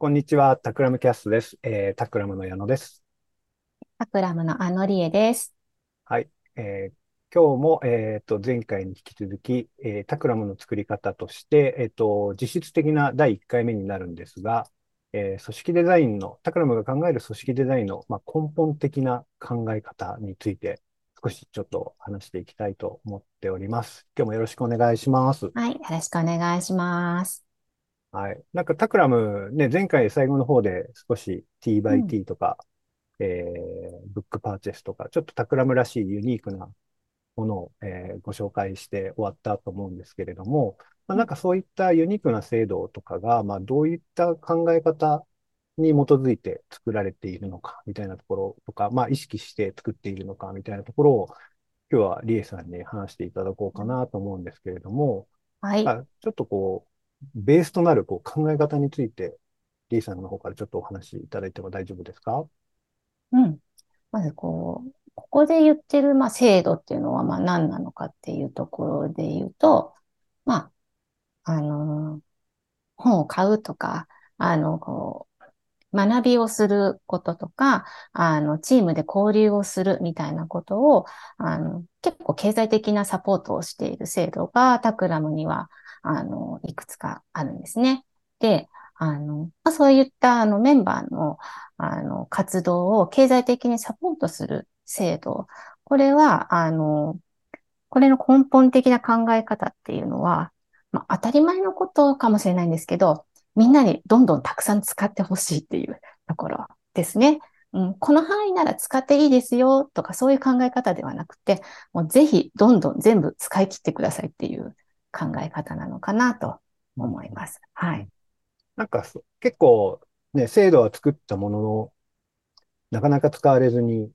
こんにちは、タクラムキャストです。えー、タクラムの矢野です。タクラムのあのりえです。はい。えー、今日も、えっ、と、前回に引き続き、えー、タクラムの作り方として、えっ、と、実質的な第1回目になるんですが、えー、組織デザインの、タクラムが考える組織デザインの、まあ、根本的な考え方について、少しちょっと話していきたいと思っております。今日もよろしくお願いします。はい、よろしくお願いします。はい。なんかタクラムね、前回最後の方で少し T by T とか、うん、えー、ブックパーチェスとか、ちょっとタクラムらしいユニークなものを、えー、ご紹介して終わったと思うんですけれども、まあ、なんかそういったユニークな制度とかが、まあどういった考え方に基づいて作られているのか、みたいなところとか、まあ意識して作っているのか、みたいなところを、今日はリエさんに話していただこうかなと思うんですけれども、はい。ちょっとこう、ベースとなるこう考え方について、リーさんの方からちょっとお話しいただいても大丈夫ですか？うん。まずこう、ここで言ってる、まあ、制度っていうのは、まあ、何なのかっていうところで言うと、まあ、あのー、本を買うとか、あの、こう、学びをすることとか、あの、チームで交流をするみたいなことを、あの、結構経済的なサポートをしている制度がタクラムにはあの、いくつかあるんですね。で、あの、まあ、そういったあのメンバーのあの活動を経済的にサポートする制度。これは、あの、これの根本的な考え方っていうのは、まあ、当たり前のことかもしれないんですけど、みんなにどんどんたくさん使ってほしいっていう ところですね。うん、この範囲なら使っていいですよとかそういう考え方ではなくて、もうぜひどんどん全部使い切ってくださいっていう考え方なのかなと思います。はい。なんか結構ね、制度は作ったものの、なかなか使われずに、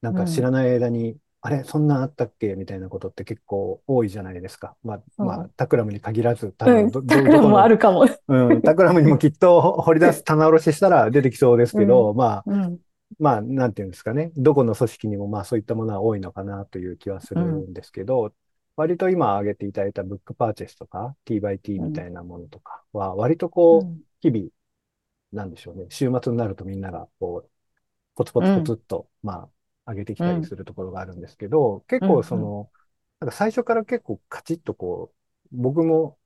なんか知らない間に、うん、あれ、そんなあったっけみたいなことって結構多いじゃないですか。まあ、うん、まあ、タクラムに限らず、多分ど、うん、タクラムもあるかも。うん、タクラムにもきっと掘り出す棚卸ししたら出てきそうですけど、まあ、まあ、なんていうんですかね。どこの組織にもまあそういったものは多いのかなという気はするんですけど、割と今挙げていただいたブックパーチェスとか T by T みたいなものとかは、割とこう、日々、なんでしょうね、週末になるとみんながこう、ポツポツポツっと、まあ、上げてきたりするところがあるんですけど、結構その、なんか最初から結構カチッとこう、僕も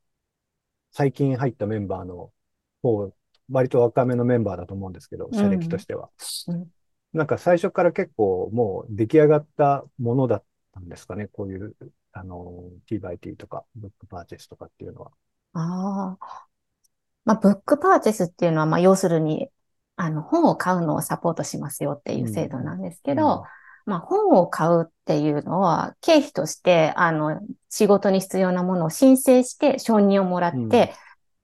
最近入ったメンバーの方、割と若めのメンバーだと思うんですけど、社歴としては。なんか最初から結構もう出来上がったものだったんですかね、こういうあの、T by T とか、ブックパーチェスとかっていうのは。ああ。まあ、ブックパーチェスっていうのは、まあ、要するに、あの、本を買うのをサポートしますよっていう制度なんですけど、うんうん、まあ、本を買うっていうのは、経費として、あの、仕事に必要なものを申請して承認をもらって、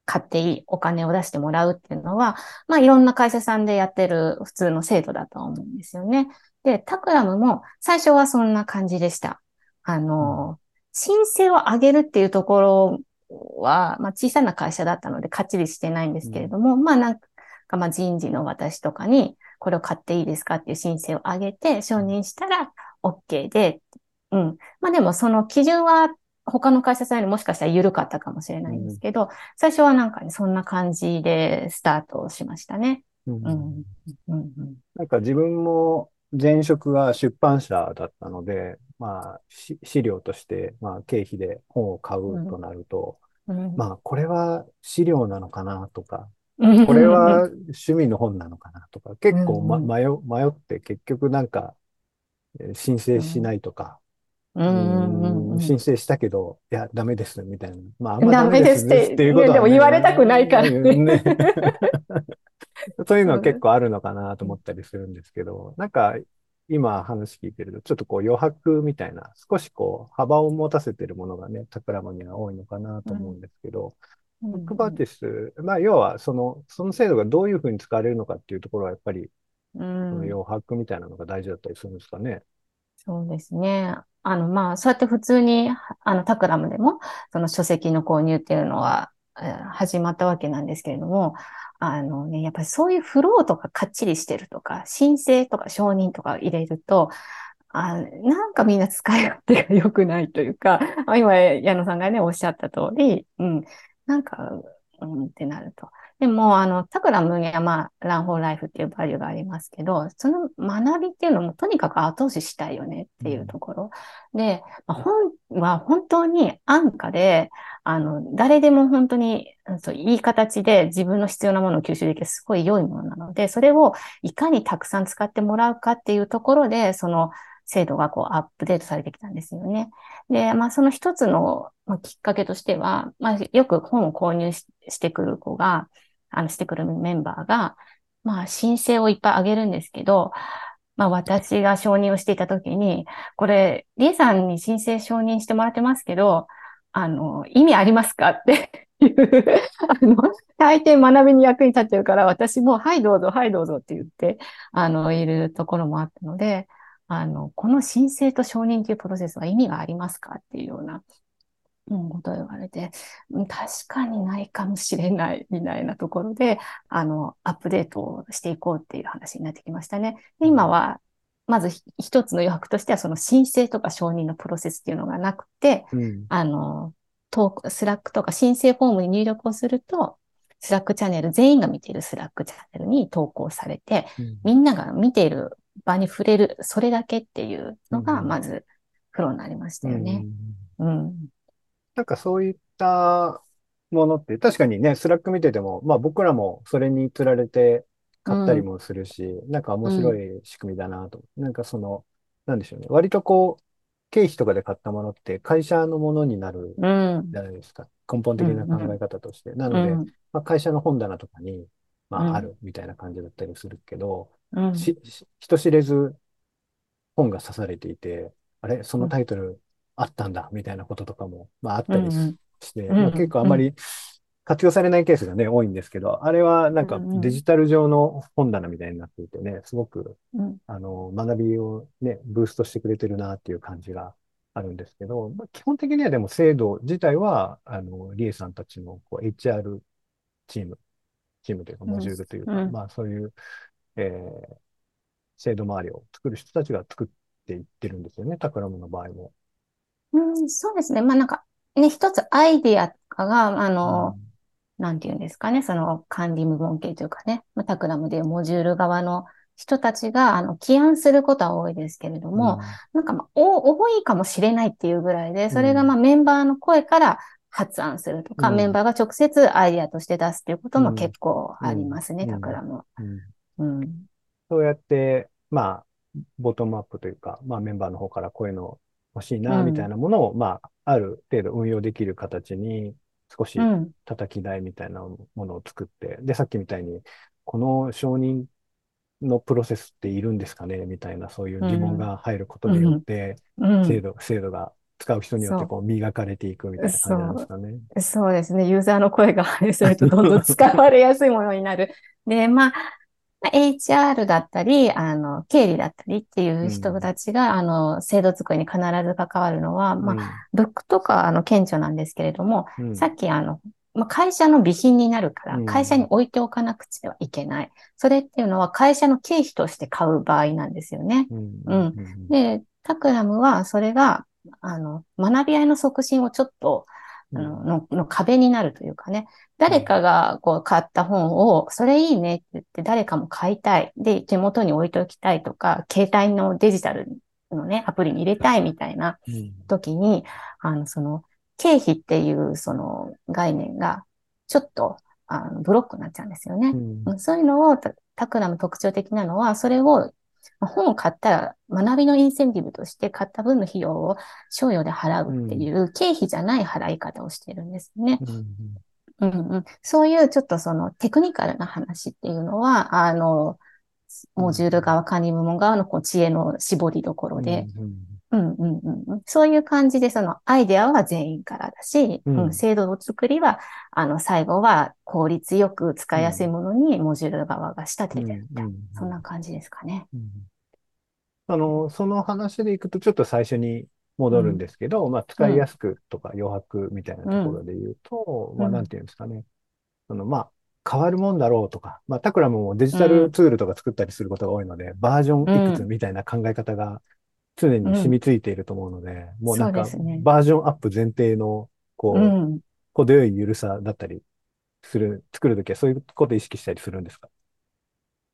買っていいお金を出してもらうっていうのは、まあ、いろんな会社さんでやってる普通の制度だと思うんですよね。で、タクラムも最初はそんな感じでした。あの、申請を上げるっていうところは、まあ、小さな会社だったので、かっちりしてないんですけれども、うん、まあ、なんか、まあ、人事の私とかに、これを買っていいですかっていう申請を上げて、承認したら OK で、うん。まあ、でも、その基準は、他の会社さんよりもしかしたら緩かったかもしれないんですけど、うん、最初はなんかね、そんな感じでスタートしましたね。うん。うん。うん、なんか自分も前職が出版社だったので、まあ、資料として、まあ、経費で本を買うとなると、うん、まあ、これは資料なのかなとか、これは趣味の本なのかなとか、結構、ま、迷迷って結局なんか、申請しないとか、申請したけど、いや、ダメです、みたいな。まあ、あんまダメですっていうことは、ね、でも言われたくないからね。そういうのは結構あるのかなと思ったりするんですけど、なんか今話聞いてると、ちょっとこう余白みたいな、少しこう幅を持たせてるものがね、タクラムには多いのかなと思うんですけど、うん、ブックバーティス、まあ要はその、その制度がどういうふうに使われるのかっていうところはやっぱり、その余白みたいなのが大事だったりするんですかね。そうですね。あの、まあ、そうやって普通に、あの、タクラムでも、その書籍の購入っていうのは、始まったわけなんですけれども、あのね、やっぱりそういうフローとかかっちりしてるとか、申請とか承認とか入れると、あなんかみんな使い勝手が良くないというか、今、矢野さんがね、おっしゃった通り、うん、なんか、うんってなると。でも、あの、タクラムにはまあ、ランフォーライフっていうバリューがありますけど、その学びっていうのもとにかく後押ししたいよねっていうところ。うん、で、まあ、本は本当に安価で、あの、誰でも本当に、そういい形で自分の必要なものを吸収できるすごい良いものなので、それをいかにたくさん使ってもらうかっていうところで、その、制度がこうアップデートされてきたんですよね。で、まあその一つの、ま、きっかけとしては、まあよく本を購入してくる子が、あのしてくるメンバーが、まあ申請をいっぱいあげるんですけど、まあ私が承認をしていたときに、これ、リエさんに申請承認してもらってますけど、あの、意味ありますかっていうあの、大抵学びに役に立ってるから、私も、はいどうぞ、はいどうぞって言って、あの、いるところもあったので、あの、この申請と承認というプロセスは意味がありますかっていうような、うん、ことを言われて、確かにないかもしれないみたいなところで、あの、アップデートをしていこうっていう話になってきましたね。で今は、まず一つの余白としては、その申請とか承認のプロセスっていうのがなくて、うん、あの、トーク、 Slack とか申請フォームに入力をすると、 Slack チャンネル、全員が見ている Slack チャンネルに投稿されて、うん、みんなが見ている場に触れる、それだけっていうのが、まず、プロになりましたよね。うん。うん、なんかそういったものって、確かにね、 Slack 見てても、まあ僕らもそれに釣られて買ったりもするし、うん、なんか面白い仕組みだなと。うん、なんかその、なんでしょうね。割とこう、経費とかで買ったものって会社のものになるじゃないですか。根本的な考え方として。なので、まあ、会社の本棚とかに、まあ、あるみたいな感じだったりするけど、人知れず本が刺されていて、あれ、そのタイトルあったんだ、みたいなこととかも、まああったりして、まあ、結構あまり活用されないケースがね、多いんですけど、あれはなんかデジタル上の本棚みたいになっていてね、すごく、あの、学びをね、ブーストしてくれてるなっていう感じがあるんですけど、まあ、基本的にはでも制度自体は、あの、リエさんたちのこう HR チーム、チームというか、モジュールというか、うん、まあそういうえー、制度周りを作る人たちが作っていってるんですよね、タクラムの場合も。うん、そうですね。まあなんか、ね、一つアイディアとかが、あの、うん、なんていうんですかね、その管理無言系というかね、タクラムでモジュール側の人たちが、あの、起案することは多いですけれども、うん、なんかまあ、多いかもしれないっていうぐらいで、それがまあメンバーの声から発案するとか、うん、メンバーが直接アイディアとして出すっていうことも結構ありますね、タクラム。うん、そうやって、まあ、ボトムアップというか、まあメンバーの方からこういうの欲しいな、みたいなものを、うん、まあ、ある程度運用できる形に、少し叩き台みたいなものを作って、うん、で、さっきみたいに、この承認のプロセスっているんですかねみたいな、そういう疑問が入ることによって、制度、制度が使う人によってこう磨かれていくみたいな感じなんですかね。そうですね。ユーザーの声が 入るとどんどん使われやすいものになる。で、まあ、HR だったり、あの、経理だったりっていう人たちが、うん、あの、制度作りに必ず関わるのは、まあ、ブックとか、あの、顕著なんですけれども、うん、さっき、あの、まあ、会社の備品になるから、会社に置いておかなくてはいけない。それっていうのは会社の経費として買う場合なんですよね。うん。で、タクラムはそれが、あの、学び合いの促進をちょっと、あののの壁になるというかね、誰かがこう買った本を、それいいねって言って誰かも買いたい。で、手元に置いておきたいとか、携帯のデジタルのね、アプリに入れたいみたいな時に、うん、あの、その、経費っていうその概念が、ちょっと、あの、ブロックになっちゃうんですよね。うん、そういうのを、タクラム特徴的なのは、それを本を買ったら学びのインセンティブとして買った分の費用を賞与で払うっていう経費じゃない払い方をしているんですね。うんうん、そういうちょっとそのテクニカルな話っていうのは、あの、モジュール側、管理部門側のこう知恵の絞りどころで、うんうんうん、そういう感じで、そのアイデアは全員からだし、うん、制度の作りは、あの、最後は効率よく使いやすいものにモジュール側が仕立ててるみたいな、そんな感じですかね。あの、その話でいくと、ちょっと最初に戻るんですけど、まあ、使いやすくとか余白みたいなところで言うと、まあ、なんていうんですかね。その、まあ、変わるもんだろうとか、まあ、タクラムもデジタルツールとか作ったりすることが多いので、バージョンいくつみたいな考え方が常に染みついていると思うので、うん、もうなんか、バージョンアップ前提の、こう、うん、程よい緩さだったりする、作るときはそういうことを意識したりするんですか？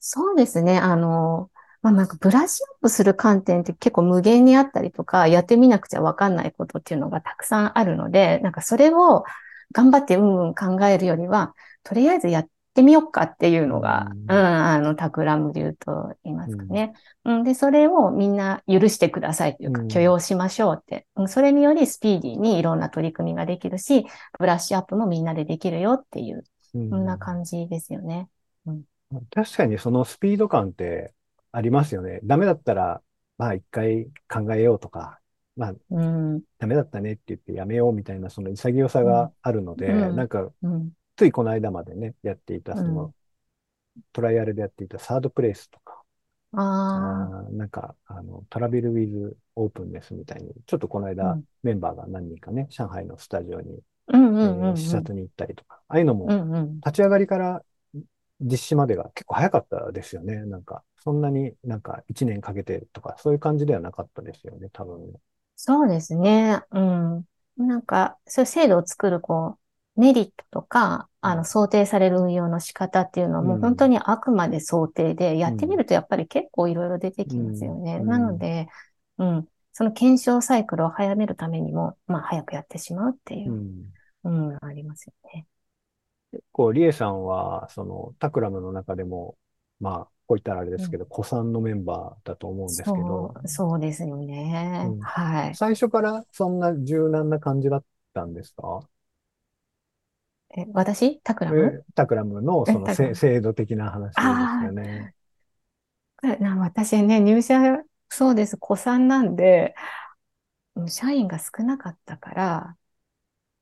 そうですね。あの、まあ、なんかブラッシュアップする観点って結構無限にあったりとか、やってみなくちゃわかんないことっていうのがたくさんあるので、なんかそれを頑張ってうんうん考えるよりは、とりあえずやってみようかっていうのが、うん、あの、タクラム流と言いますかね。うん、で、それをみんな許してくださいというか、許容しましょうって。うん、それによりスピーディーにいろんな取り組みができるし、ブラッシュアップもみんなでできるよっていう、そんな感じですよね。うん、確かにそのスピード感ってありますよね。ダメだったら、まあ一回考えようとか、まあ、うん、ダメだったねって言ってやめようみたいなその潔さがあるので、うん、なんか、うん、ついこの間までね、やっていた、その、トライアルでやっていたサードプレイスとか、ああなんか、あの、トラベルウィズオープンネスみたいに、ちょっとこの間、メンバーが何人かね、上海のスタジオに、視察に行ったりとか、ああいうのも、立ち上がりから実施までが結構早かったですよね。なんか、そんなになんか1年かけてとか、そういう感じではなかったですよね、多分。そうですね。うん。なんか、そういう制度を作る、こう、メリットとか、あの、想定される運用の仕方っていうのはもう本当にあくまで想定で、やってみるとやっぱり結構いろいろ出てきますよね。なので、うん、その検証サイクルを早めるためにも、まあ早くやってしまうっていう、うん、ありますよね。結構、リエさんは、その、タクラムの中でも、まあ、こう言ったらあれですけど、古参のメンバーだと思うんですけど。そう、ですよね、うん、はい。最初からそんな柔軟な感じだったんですか？え、私？タクラム？タクラムのその制度的な話ですよね。な私ね、入社、そうです、古参なんで、社員が少なかったから、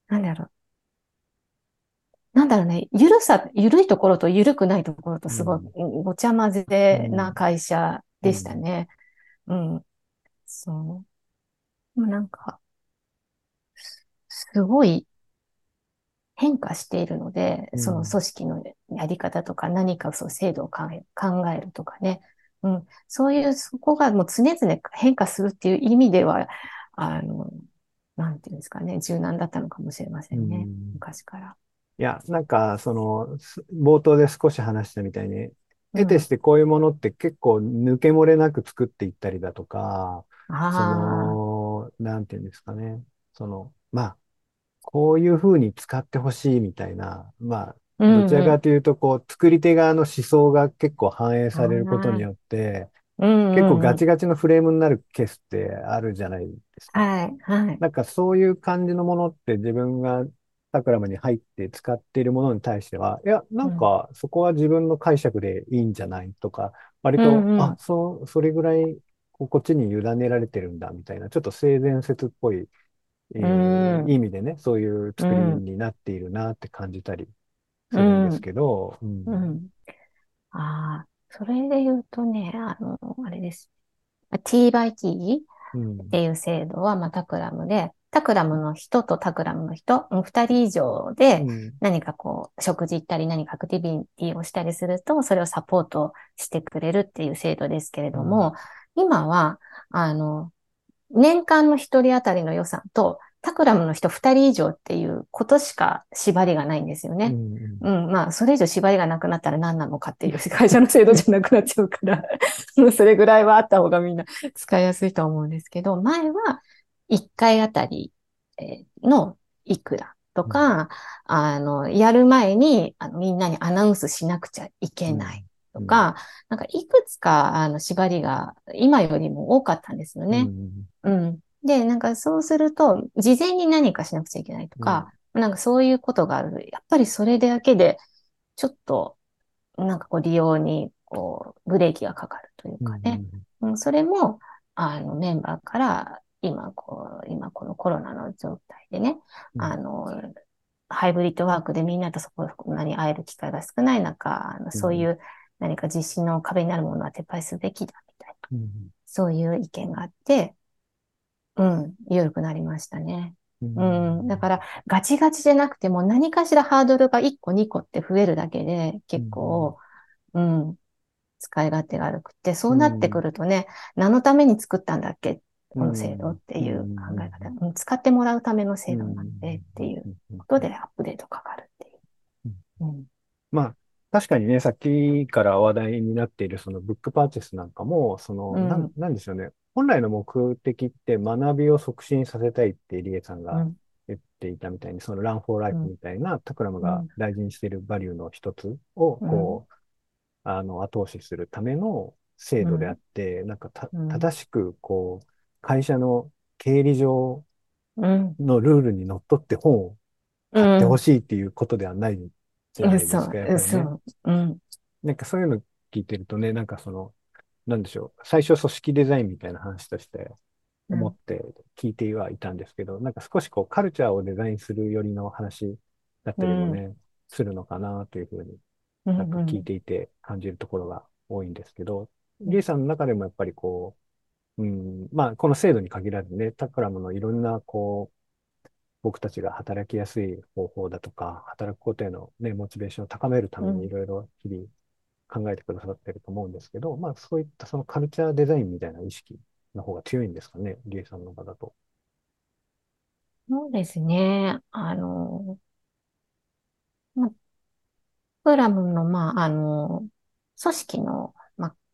なんだろう、なんだろうね、ゆるさ、ゆるいところとゆるくないところとすごいごちゃ混ぜな会社でしたね。うん。うん、そう。なんか、すごい変化しているので、その組織のやり方とか何かそう制度を考えるとかね。うん。そういう、そこがもう常々変化するっていう意味では、あの、なんていうんですかね、柔軟だったのかもしれませんね。昔から。いや、なんか、その、冒頭で少し話したみたいに、得てしてこういうものって結構抜け漏れなく作っていったりだとか、その、なんていうんですかね。その、まあ、こういうふうに使ってほしいみたいな、まあ、どちらかというと、こう、作り手側の思想が結構反映されることによって、結構ガチガチのフレームになるケースってあるじゃないですか。はい、はい。なんかそういう感じのものって自分がタクラムに入って使っているものに対しては、いや、なんかそこは自分の解釈でいいんじゃないとか、割と、うんうん、あ、そう、それぐらいこっちに委ねられてるんだみたいな、ちょっと性善説っぽい、えー、うん、意味でね、そういう作りになっているなって感じたりするんですけど。うん。うん、ああ、それで言うとね、あの、あれです。T by T っていう制度は、まあ、タクラムで、タクラムの人とタクラムの人、二人以上で何かこう、食事行ったり何かアクティビティをしたりすると、それをサポートしてくれるっていう制度ですけれども、うん、今は、あの、年間の一人当たりの予算と、タクラムの人二人以上っていうことしか縛りがないんですよね。うん、うん、まあ、それ以上縛りがなくなったら何なのかっていう 会社の制度じゃなくなっちゃうから。それぐらいはあった方がみんな 使いやすいと思うんですけど、前は1回あたりのいくらとか、うん、あの、やる前にあのみんなにアナウンスしなくちゃいけないとか、うん、なんかいくつかあの縛りが今よりも多かったんですよね。うん、うん。で、なんかそうすると、事前に何かしなくちゃいけないとか、なんかそういうことがある。やっぱりそれだけで、ちょっと、なんかこう利用に、こう、ブレーキがかかるというかね。うん、それも、あの、メンバーから今、こう、今このコロナの状態でね、うん、あの、ハイブリッドワークでみんなとそこに会える機会が少ない中、あのそういう何か実施の壁になるものは撤廃すべきだみたいな、うん、そういう意見があって、うん、緩くなりましたね。うん、うん、だから、ガチガチじゃなくても何かしらハードルが1個2個って増えるだけで結構、うん、使い勝手が悪くて、そうなってくるとね、何のために作ったんだっけ？この制度っていう考え方、うん、使ってもらうための制度なんでっていうことでアップデートかかるっていう。う確かにね、さっきから話題になっているそのブックパーチェスなんかも、その、なん、うん、なんでしょうね。本来の目的って学びを促進させたいってリエさんがうん、言っていたみたいに、そのランフォーライフうん、みたいなタクラムがうん、大事にしているバリューの一つを、うん、こう、あの、後押しするための制度であうん、って、なんかた、うん、正しく、こう、会社の経理上うん、のルールにのっとって本をう買ってほん、しいっていうことではないじゃないですか、そう。そう、うん、なんかそういうの聞いてるとね、なんかその、なんでしょう。最初組織デザインみたいな話としてうん、思って聞いてはいたんですけど、なんか少しこうカルチャーをデザインするよりの話だったりもうん、ね、するのかなというふうにうん、なんか聞いうん、ていて感じるところが多いんですけど、リエさんの中でもやっぱりこう、うん、まあこの制度に限らずね、タクラムのいろんなこう、僕たちが働きやすい方法だとか、働くことへのね、モチベーションを高めるためにいろいろ日々考えてくださってると思うんですけど、まあそういったそのカルチャーデザインみたいな意識の方が強いんですかね、リエさんの方だと。そうですね。あの、まあプラムの、まあ、あの、組織の、まあ、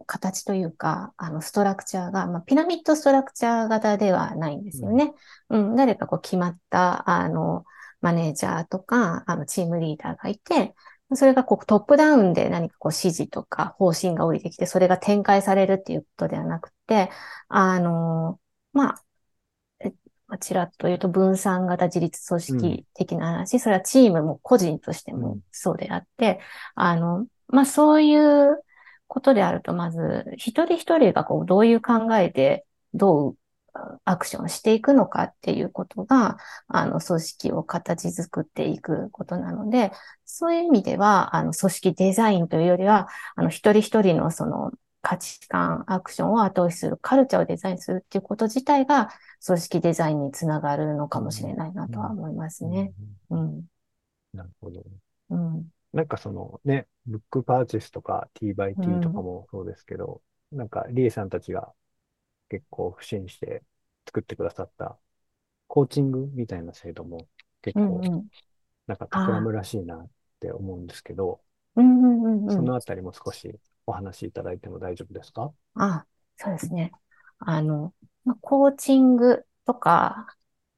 形というか、あの、ストラクチャーが、まあ、ピラミッドストラクチャー型ではないんですうん。よね。うん、誰かこう決まった、あの、マネージャーとか、あの、チームリーダーがいて、それがこうトップダウンで何かこう指示とか方針が降りてきて、それが展開されるっていうことではなくて、あの、まあ、ちらっと言うと分散型自立組うん。織的な話、それはチームも個人としてもうん。そうであって、あの、まあ、そういうことであると、まず、一人一人がこう、どういう考えで、どうアクションしていくのかっていうことが、あの、組織を形作っていくことなので、そういう意味では、あの、組織デザインというよりは、あの、一人一人のその価値観、アクションを後押しする、カルチャーをデザインするっていうこと自体が、組織デザインにつながるのかもしれうん。ないなうん。とは思いますうん。ね。うん、なるほど。うん、なんかそのね、ブックパーチェスとか T by う T とかん、もそうですけど、なんかリエさんたちが結構不審して作ってくださったコーチングみたいな制度も結うん、構うん。なんか企むらしいなって思うんですけど、うん、うん、うん、うん。そのあたりも少しお話しいただいても大丈夫ですか？ああ、そうですね。あの、まあ、コーチングとか、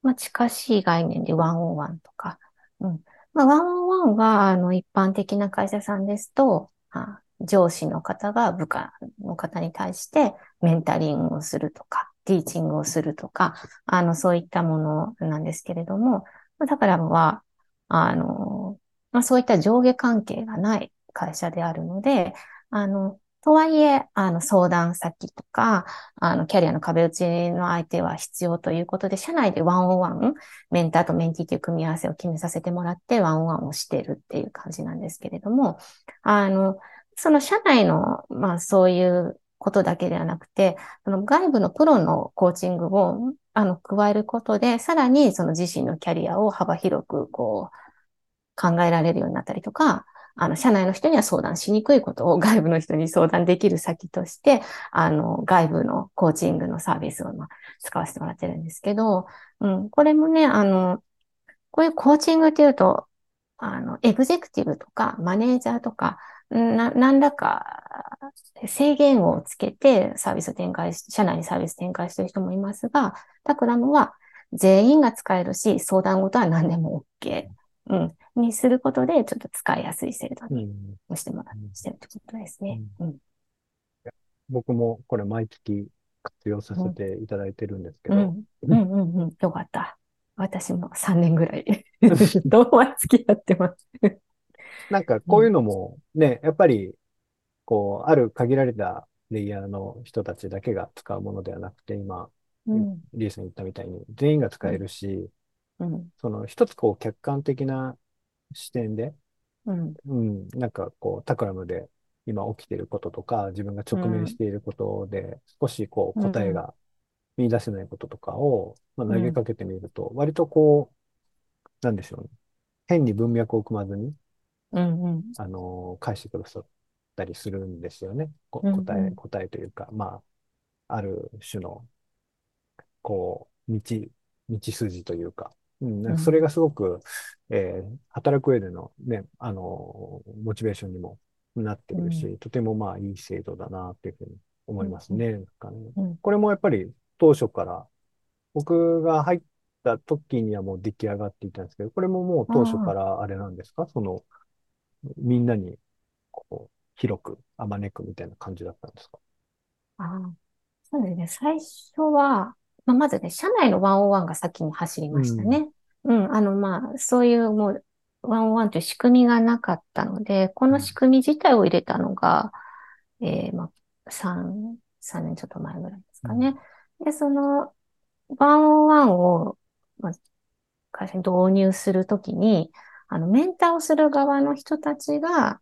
まあ、近しい概念でワンオンワンとか、うん。まあ、ワンオンワンは、あの、一般的な会社さんですと、あ、上司の方が部下の方に対してメンタリングをするとか、ティーチングをするとか、あの、そういったものなんですけれども、だからは、あの、まあ、そういった上下関係がない会社であるので、あの、とはいえ、あの、相談先とか、あの、キャリアの壁打ちの相手は必要ということで、社内でワンオンワン、メンターとメンティーという組み合わせを決めさせてもらって、ワンオンワンをしてるっていう感じなんですけれども、あの、その社内の、まあ、そういうことだけではなくて、その外部のプロのコーチングを、あの、加えることで、さらにその自身のキャリアを幅広く、こう、考えられるようになったりとか、あの、社内の人には相談しにくいことを外部の人に相談できる先として、あの、外部のコーチングのサービスを、ま、使わせてもらってるんですけど、うん、これもね、あの、こういうコーチングっていうと、あの、エグゼクティブとか、マネージャーとか、な、何らか制限をつけてサービス展開し、社内にサービス展開してる人もいますが、タクラムは全員が使えるし、相談事は何でも OK。うん。にすることで、ちょっと使いやすい制度にうん。してもらうんしてるってことですね。うんうん。僕もこれ毎月活用させうん。ていただいてるんですけど、うん。うん。うん。うんよかった。私も3年ぐらいどうも付き合ってます。なんかこういううん。のもね、やっぱりこう、ある限られたレイヤーの人たちだけが使うものではなくて、今、うん。リーさん言ったみたいに全員が使うん。えるし、うん。その一つこう客観的な視点で、うん。うん、なんかこう、タクラムで今起きていることとか、自分が直面しうん。ていることで、少しこううん。答えが見出せないこととかを、まあ、うん。投げかけてみると、割とこう、なんでしょうね。変に文脈を組まずに、うん。あの返してくださったりするんですよね。こうん。答え、うん。答えというか、まあ、ある種の、こう、道、道筋というか、うん、なんうんかそれがすごく、えー働く上でのね、あのモチベーションにもなってるし、とてもまあいい制度だなっていうふうに思いますね。なんかねうん。これもやっぱり当初から僕が入った時にはもう出来上がっていたんですけど、これももう当初かあらあれなんですか？その、みんなにこう広くあまねくみたいな感じだったんですか？あ、ああ、そうですね。最初は、まあ、まずね、社内の101が先に走りうん。ましたね。うん、あの、まあ、そういうもう、101という仕組みがなかったので、この仕組み自体を入れたのが、えー、まあ、3、3年ちょっと前ぐらいですうん。かね。で、その、101を、まあ、会社に導入するときに、あの、メンターをする側の人たちが、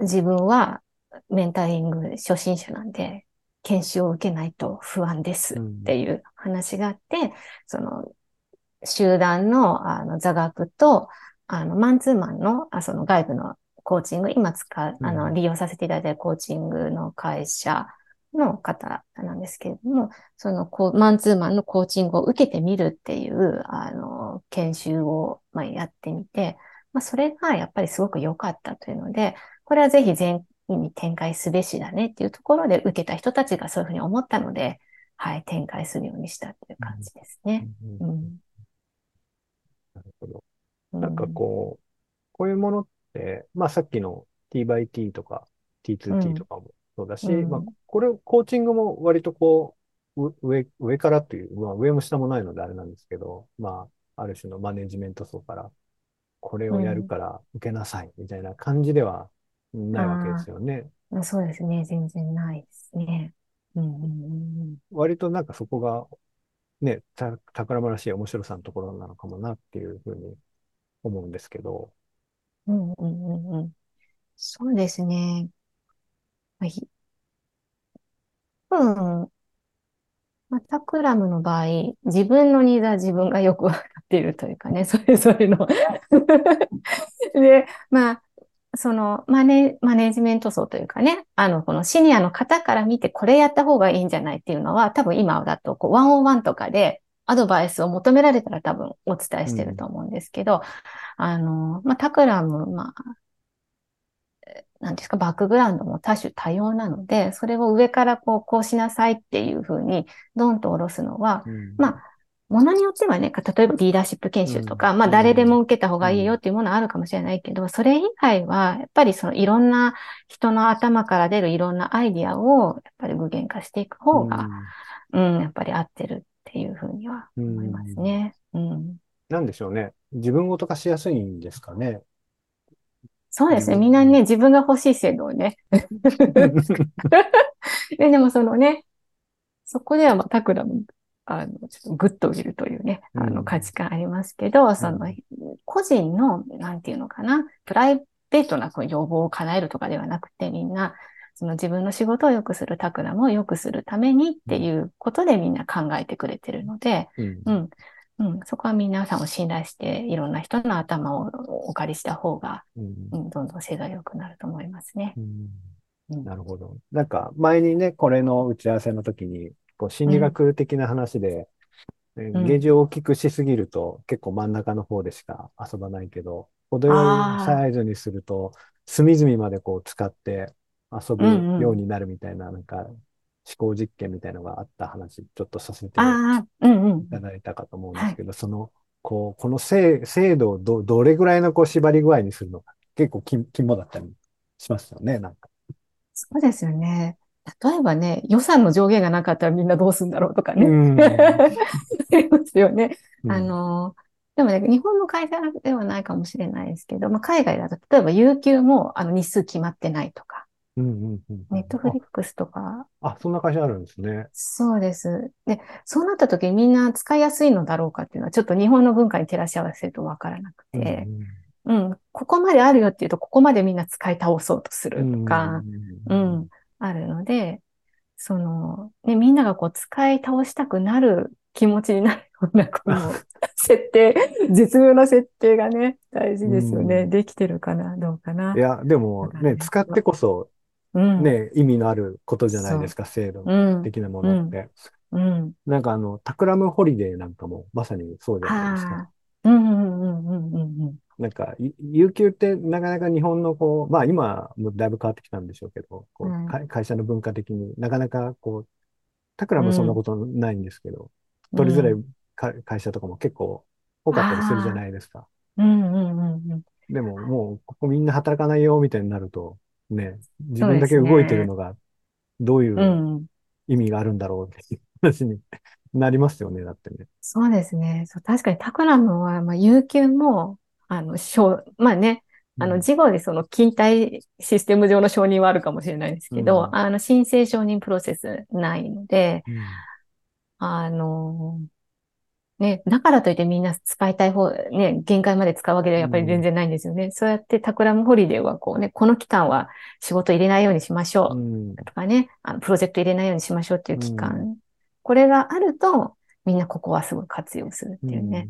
自分はメンタリング初心者なんで、研修を受けないと不安ですっうん。ていう話があって、その集団のあの座学と、あのマンツーマンのあその外部のコーチング、今使う、あのうん。利用させていただいているコーチングの会社の方なんですけれども、そのこうマンツーマンのコーチングを受けてみるっていう、あの、研修を、まあ、やってみて、まあ、それがやっぱりすごく良かったというので、これはぜひ全員に展開すべしだねっていうところで受けた人たちがそういうふうに思ったので、はい、展開するようにしたっていううん。感じですね。うん。うん。なるほど。なんかうん。こう、こういうものって、まあさっきの T by T とかう T2T とん。かもそうだし、まあうん。これ、コーチングも割とこう、う上、上からっていう、まあ上も下もないのであれなんですけど、まあある種のマネジメント層からこれをやるうん。から受けなさいみたいな感じではないわけであすよね。あ、そうですね。全然ないですね。うん。うん。割となんかそこがね、た、宝物らしい面白さのところなのかもなっていうふうに思うんですけど。うん。うん。うん。うんそうですね。まあ、ひうん。まあ、タクラムの場合、自分のニーズは自分がよくわかっているというかね、それぞれの で、まあ、そのマネ、マネジメント層というかね、あの、このシニアの方から見てこれやった方がいいんじゃないっていうのは、多分今だと、こう、ワンオンワンとかでアドバイスを求められたら多分お伝えしてるうん。と思うんですけど、あの、まあ、タクラム、まあ、なんですか、バックグラウンドも多種多様なので、それを上からこう、こうしなさいっていうふうに、ドンと下ろすのは、うん。まあ、ものによってはね、例えばリーダーシップ研うん。修とか、まあうん。誰でも受けた方がいいようん。っていうものはあるかもしれないけど、それ以外は、やっぱりそのいろんな人の頭から出るいろんなアイディアを、やっぱり具現化していくう方が、ん。うん、やっぱり合ってるっていうふうにはう思いますん。ね。うん。なんでしょうね。自分ごと化しやすいんですかね。そうですね。みんなね、自分が欲しい制度をね。で、でもそのね、そこでは、まあ、タクラム、あの、ちょっとグッと見るというね、うあの、価ん。値観ありますけど、その、うん。個人の、なんていうのかな、プライベートなこう要望を叶えるとかではなくて、みんな、その自分の仕事を良くするタクラムを良くするためにっていうことでみんな考えてくれてるので、うん。うん、うん、そこは皆さんを信頼して、いろんな人の頭をお借りした方が、うん。うん、どんどん性が良くなると思いますね。うんうん、なるほど。なんか、前にね、これの打ち合わせの時に、こう、心理うん、学的な話で、えうん。ゲージを大きくしすぎると結構真ん中の方でしか遊ばないけど、程よいサイズにすると隅々までこう使って遊うぶんうん。ようになるみたいな、なんか思考実験みたいなのがあった話、ちょっとさせて。いただいたかと思うんではい。すけど、その、こう、この精精度をど、どれぐらいのこう縛り具合にするのか、結構き肝だったりしますよね、なんか。そうですよね。例えばね、予算の上限がなかったらみんなどうするんだろうとかうね。ん。ありますよね。あうん。の、でもね、日本の会社ではないかもしれないですけど、まあ、海外だと、例えば有給もあの日数決まってないとか、うん。うん。うん。うネットフんあ、リックスとか、あ、そんな会社あるんですね。そうです。で、そうなった時にみんな使いやすいのだろうかっていうのは、ちょっと日本の文化に照らし合わせるとわからなくうて、ん。うん、ここまであるよっていうと、ここまでみんな使い倒そうとすうん。るとうか、うん。ん、あるので、その、ね、みんながこう使い倒したくなる気持ちになるような、この設定、絶妙な設定がね、大事うですよね。ん。できてるかな、どうかな。いや、でもね、使って。こそうん、ね、意味のあることじゃない。ですか、制度うん、的なもうん、のって。うん。なんかあの、 Takram ホリデーなんかもまさにそうじゃないですか。うん、うん、うん、うん、うん。うんなんか、有給ってなかなか日本のこう、まあ今もだいぶ変わってきたんでしょうけど、こう、うん、会社の文化的になかなかこう、 Takram もそんなことないんですけど、うん、取りづらい会社とかも結構多かったりするじゃないですか。うんうんうんうん。でももう、ここみんな働かないよみたいになると、ね、自分だけ動いてるのがどういう意味があるんだろうっていう話になりますよね、だってね。そうですね。そう確かにタクラムは、まあ、有給も、あの、まあね、あの、事後でその勤怠システム上の承認はあるかもしれないですけど、うん、あの、申請承認プロセスないので、うん、あの、ね、だからといってみんな使いたい方、ね、限界まで使うわけではやっぱり全然ないんですよね。うん、そうやって Takram ホリデーはこうね、この期間は仕事入れないようにしましょうとかね、あのプロジェクト入れないようにしましょうっていう期間。これがあると、みんなここはすごい活用するっていうね。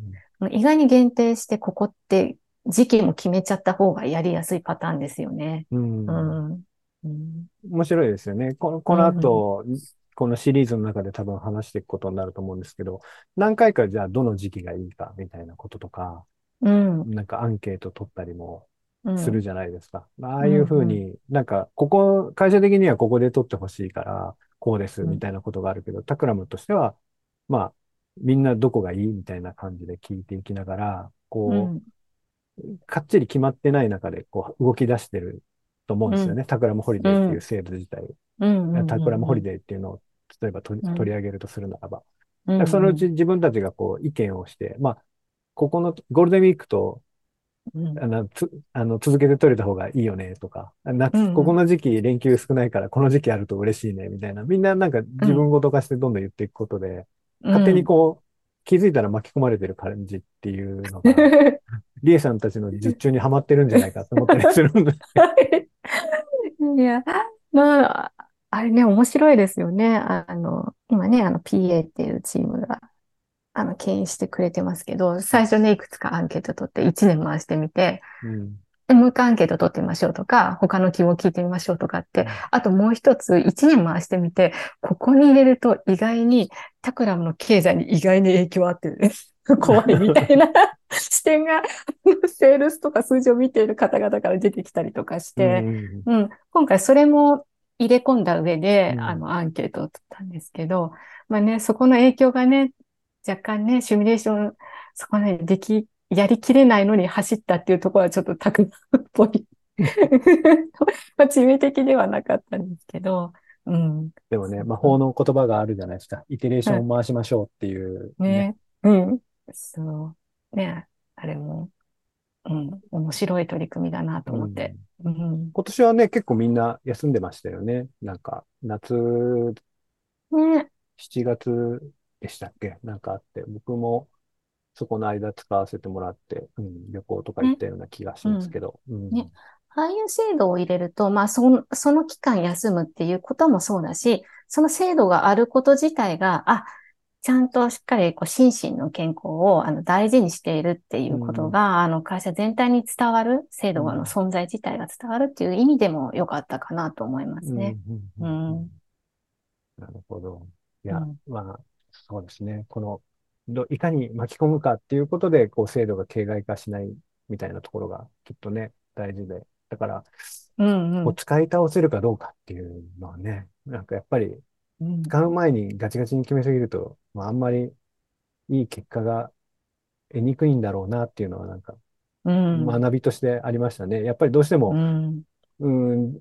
意外に限定してここって時期も決めちゃった方がやりやすいパターンですよね。うん。うんうん、面白いですよね。このこの後、うん、このシリーズの中で多分話していくことになると思うんですけど、何回かじゃあどの時期がいいかみたいなこととか、うん、なんかアンケート取ったりもするじゃないですか。うん、ああいうふうに、なんか、ここ、会社的にはここで取ってほしいから、こうですみたいなことがあるけど、タクラムとしては、まあ、みんなどこがいいみたいな感じで聞いていきながら、こう、かっちり決まってない中でこう動き出してると思うんですよね。 Takram ホリデーっていう制度自体。 Takram ホリデーっていうのを例えば取り上げるとするならば。そのうち自分たちがこう意見をして、まあ、ここのゴールデンウィークと、あのつあの続けて取れた方がいいよねとか、夏、ここの時期連休少ないからこの時期あると嬉しいねみたいな、みんななんか自分ごと化してどんどん言っていくことで、勝手にこう、気づいたら巻き込まれてる感じっていうのが、リエさんたちの術中にはまってるんじゃないかと思ったりするんで。いや、まあ、あれね、面白いですよね。あの、今ね、あの PA っていうチームが、あの、牽引してくれてますけど、最初ね、いくつかアンケート取って1年回してみて、うんで、もう一回アンケート取ってみましょうとか、他の希望聞いてみましょうとかって、あともう一つ、一年回してみて、ここに入れると意外に、タクラムの経済に意外に影響あってね、怖いみたいな。視点が、セールスとか数字を見ている方々から出てきたりとかして、うん、うん、今回それも入れ込んだ上で、うん、あの、アンケートを取ったんですけど、まあね、そこの影響がね、若干ね、シミュレーション、そこね、できやりきれないのに走ったっていうところはちょっとたくっぽい。まあ、致命的ではなかったんですけど、うん。でもね、魔法の言葉があるじゃないですか。イテレーションを回しましょうっていうね。ねうん。そう。ね、あれも、うん、面白い取り組みだなと思って。うん、うん、今年はね、結構みんな休んでましたよね。なんか、夏、ね、7月でしたっけ？なんかあって、僕もそこの間使わせてもらって、うん、旅行とか行ったような気がしますけど。うんね、ああいう制度を入れると、まあそ、その期間休むっていうこともそうだし、その制度があること自体が、あ、ちゃんとしっかりこう心身の健康をあの大事にしているっていうことが、うん、あの会社全体に伝わる、制度の存在自体が伝わるっていう意味でも良かったかなと思いますね。うん。なるほど。いや、うん、まあ、そうですね。このどいかに巻き込むかっていうことで、こう、制度が形骸化しないみたいなところがきっとね、大事で。だから、うんうん、こう使い倒せるかどうかっていうのはね、なんかやっぱり、使う前にガチガチに決めすぎると、まあ、あんまりいい結果が得にくいんだろうなっていうのはなんか、学びとしてありましたね。やっぱりどうしても、うん、うん。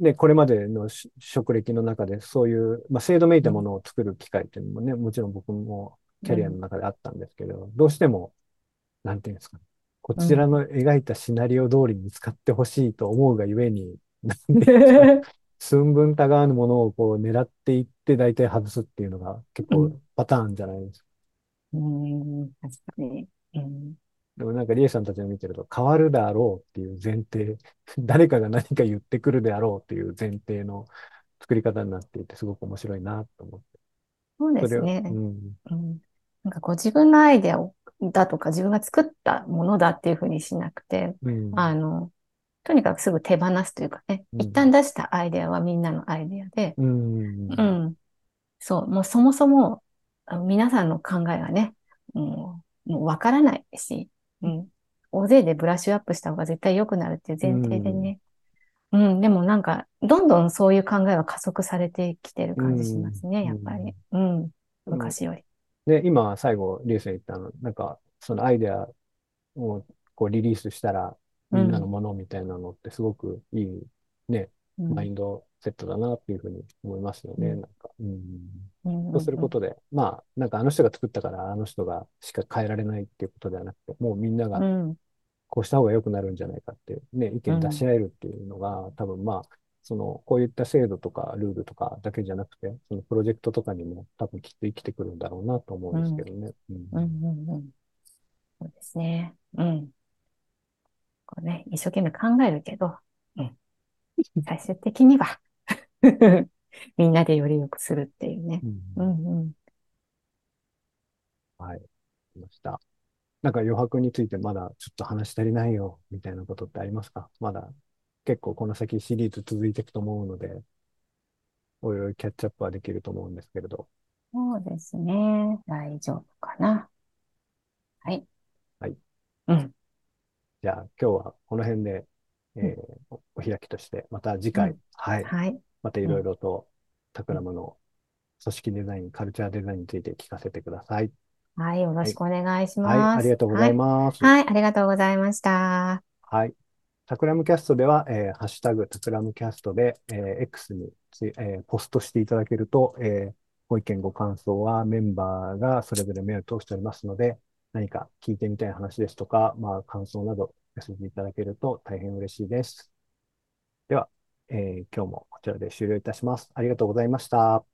で、これまでの職歴の中でそういう、まあ、制度めいたものを作る機会っていうのもね、もちろん僕もキャリアの中であったんですけど、どうしても、なんていうんですか、こちらの描いたシナリオ通りに使ってほしいと思うがゆえに、寸分たがわぬものをこう狙っていって大体外すっていうのが結構パターンじゃないですか。うん、確かに。うん、でもなんかリエさんたちを見てると変わるだろうっていう前提、誰かが何か言ってくるであろうっていう前提の作り方になっていてすごく面白いなと思って。そうですね。うん、うんなんかこう自分のアイデアをだとか自分が作ったものだっていうふうにしなくて、うん、あの、とにかくすぐ手放すというかね、うん、一旦出したアイデアはみんなのアイデアで、うん、うん、そう、もうそもそも皆さんの考えがね、もうわからないし、うん、大勢でブラッシュアップした方が絶対良くなるっていう前提でね。うん、うん、でもなんか、どんどんそういう考えは加速されてきてる感じしますね、やっぱり。うん、昔より。で、今、最後、リュウさん言ったの、なんか、そのアイデアをこうリリースしたら、みんなのものみたいなのってすごくいいね、マインドセットだなっていうふうに思いますよね。うん、なんか、うん。そうすることで、まあ、なんかあの人が作ったからあの人がしか変えられないっていうことではなくて、もうみんながこうした方が良くなるんじゃないかってね、意見出し合えるっていうのが、多分まあ、その、こういった制度とかルールとかだけじゃなくて、そのプロジェクトとかにも多分きっと生きてくるんだろうなと思うんですけどね。うん。うんうんうん、そうですね。うん。こうね、一生懸命考えるけど、うん。最終的には みんなでより良くするっていうね。うん、うんうんはい。ました。なんか余白についてまだちょっと話し足りないよ、みたいなことってありますか？まだ結構この先シリーズ続いていくと思うので、おいおいキャッチアップはできると思うんですけれど。そうですね。大丈夫かな。はい。はい。うん。じゃあ今日はこの辺で、えー、お開きとして、また次回、うん、はい。はい。またいろいろと、タクラムの組織デザイン、カルチャーデザインについて聞かせてください。はい、よろしくお願いします。はい、ありがとうございます。はい、はい、ありがとうございました。はい。タクラムキャストでは、えー、ハッシュタグタクラムキャストで、えー、X につえー、ポストしていただけると、えー、ご意見ご感想はメンバーがそれぞれメール通しておりますので、何か聞いてみたい話ですとか、まあ、感想など寄せていただけると大変嬉しいです。では、えー、今日もこちらで終了いたします。ありがとうございました。